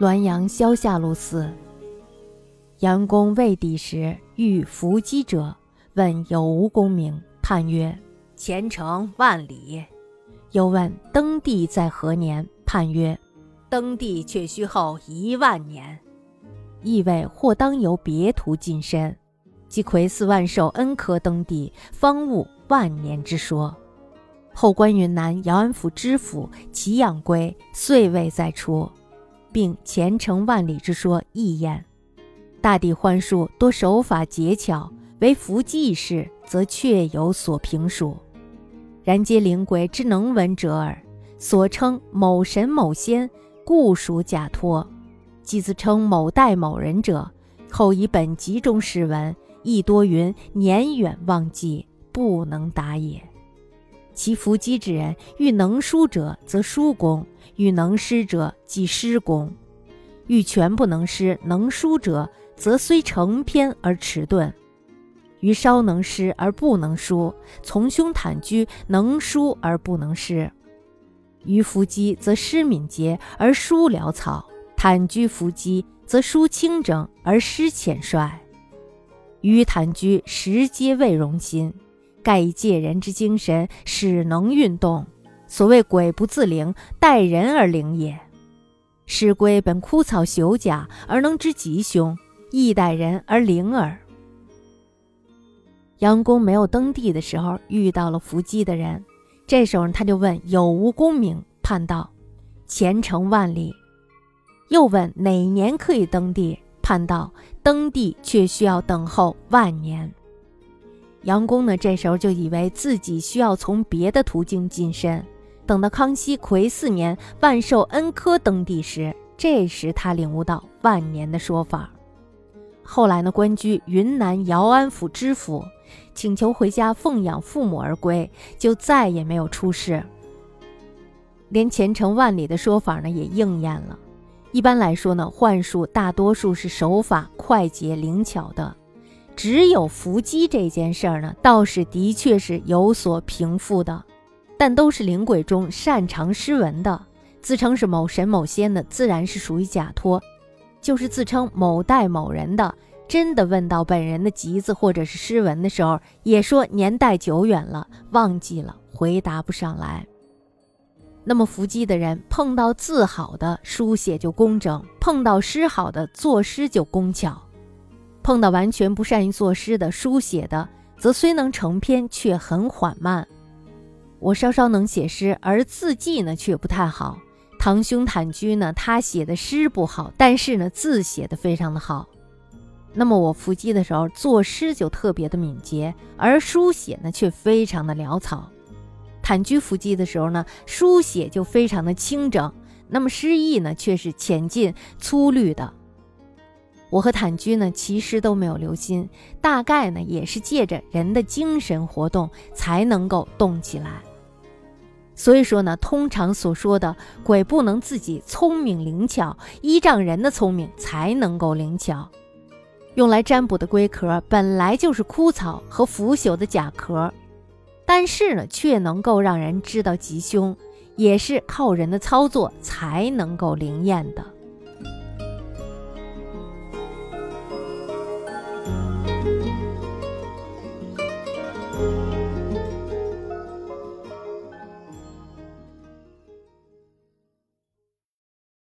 滦阳萧下路寺。杨公未抵时，遇伏击者，问有无功名，叹曰：前程万里。又问登帝在何年，叹曰：登帝却须后一万年。意味或当由别途近身，即魁四万寿恩科登帝，方悟万年之说。后官云南姚安府知府祁养归，遂未再出。并前程万里之说亦焉。大抵幻术多手法捷巧，为伏击一事，则确有所评述。然皆灵鬼之能闻者耳。所称某神某仙，故属假托；即自称某代某人者，后以本集中史文，亦多云年远忘记，不能答也。其伏击之人，欲能书者，则书功。欲能诗者，即诗功；欲全不能诗，能书者，则虽成篇而迟钝；于稍能诗而不能书，从兄坦居能书而不能诗；于伏击则诗敏捷而书潦草，坦居伏击则书清整而诗浅率；于坦居时皆未容心，盖以借人之精神，使能运动。所谓鬼不自灵，待人而灵也。师龟本枯草朽甲，而能知吉凶，亦待人而灵耳。杨公没有登第的时候，遇到了伏击的人，这时候他就问有无功名，判道前程万里。又问哪年可以登第，判道登第却需要等候万年。杨公呢，这时候就以为自己需要从别的途径晋升。等到康熙癸四年万寿恩科登第时，这时他领悟到万年的说法。后来呢，官居云南姚安府知府，请求回家奉养父母而归，就再也没有出事。连前程万里的说法呢，也应验了。一般来说呢，幻术大多数是手法快捷灵巧的，只有伏击这件事儿呢，倒是的确是有所平复的。但都是灵鬼中擅长诗文的，自称是某神某仙的，自然是属于假托；就是自称某代某人的，真的问到本人的集子或者是诗文的时候，也说年代久远了，忘记了，回答不上来。那么伏击的人碰到字好的书写就工整，碰到诗好的作诗就工巧；碰到完全不善于作诗的书写的，则虽能成篇，却很缓慢。我稍稍能写诗，而字迹呢却不太好。堂兄坦居呢，他写的诗不好，但是呢字写的非常的好。那么我伏击的时候，作诗就特别的敏捷，而书写呢却非常的潦草。坦居伏击的时候呢，书写就非常的清整，那么诗意呢却是浅近粗绿的。我和坦居呢其实都没有留心，大概呢也是借着人的精神活动才能够动起来。所以说呢，通常所说的鬼不能自己聪明灵巧，依仗人的聪明才能够灵巧。用来占卜的龟壳本来就是枯草和腐朽的甲壳，但是呢，却能够让人知道吉凶，也是靠人的操作才能够灵验的。